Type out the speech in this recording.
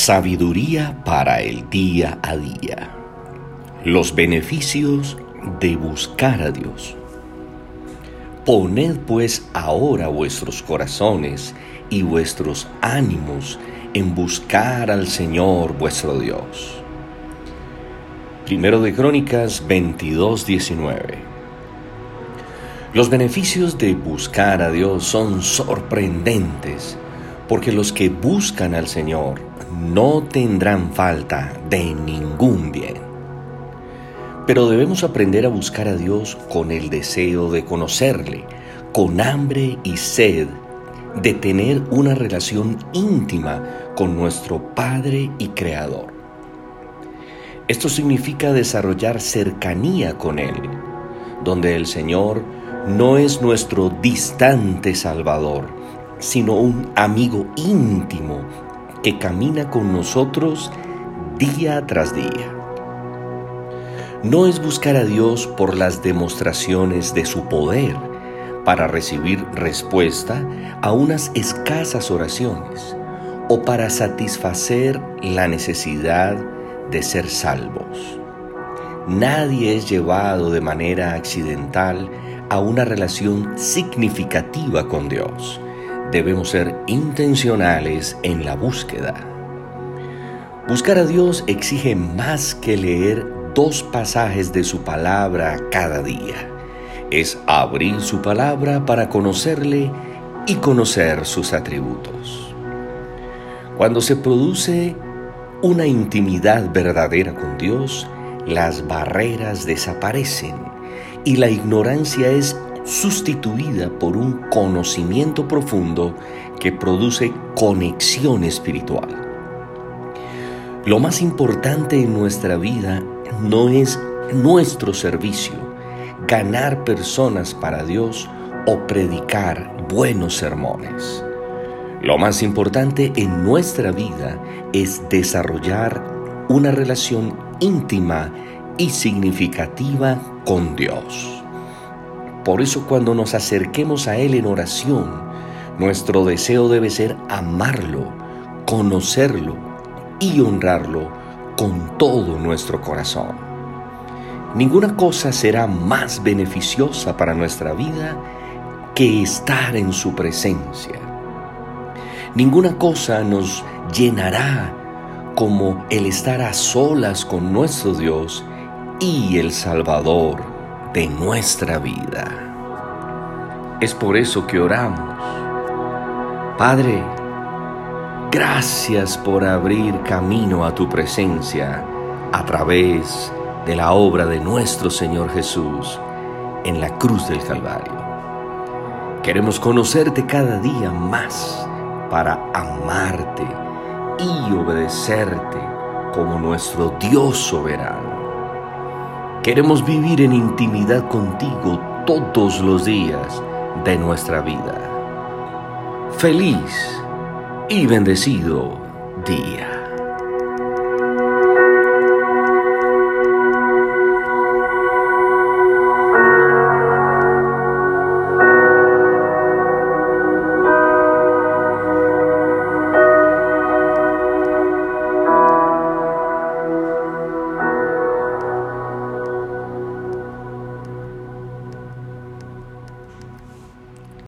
Sabiduría para el día a día. Los beneficios de buscar a Dios. Poned pues ahora vuestros corazones y vuestros ánimos en buscar al Señor vuestro Dios. Primero de Crónicas 22, 19. Los beneficios de buscar a Dios son sorprendentes porque los que buscan al Señor no tendrán falta de ningún bien. Pero debemos aprender a buscar a Dios con el deseo de conocerle, con hambre y sed de tener una relación íntima con nuestro Padre y Creador. Esto significa desarrollar cercanía con Él, donde el Señor no es nuestro distante Salvador, sino un amigo íntimo que camina con nosotros día tras día. No es buscar a Dios por las demostraciones de su poder para recibir respuesta a unas escasas oraciones o para satisfacer la necesidad de ser salvos. Nadie es llevado de manera accidental a una relación significativa con Dios debemos ser intencionales en la búsqueda. Buscar a Dios exige más que leer dos pasajes de su palabra cada día. Es abrir su palabra para conocerle y conocer sus atributos. Cuando se produce una intimidad verdadera con Dios, las barreras desaparecen y la ignorancia es sustituida por un conocimiento profundo que produce conexión espiritual. Lo más importante en nuestra vida no es nuestro servicio, ganar personas para Dios o predicar buenos sermones. Lo más importante en nuestra vida es desarrollar una relación íntima y significativa con Dios. Por eso cuando nos acerquemos a Él en oración, nuestro deseo debe ser amarlo, conocerlo y honrarlo con todo nuestro corazón. Ninguna cosa será más beneficiosa para nuestra vida que estar en su presencia. Ninguna cosa nos llenará como el estar a solas con nuestro Dios y el Salvador de nuestra vida. Es por eso que oramos. Padre, gracias por abrir camino a tu presencia a través de la obra de nuestro Señor Jesús en la cruz del Calvario. Queremos conocerte cada día más para amarte y obedecerte como nuestro Dios soberano. Queremos vivir en intimidad contigo todos los días de nuestra vida. Feliz y bendecido día.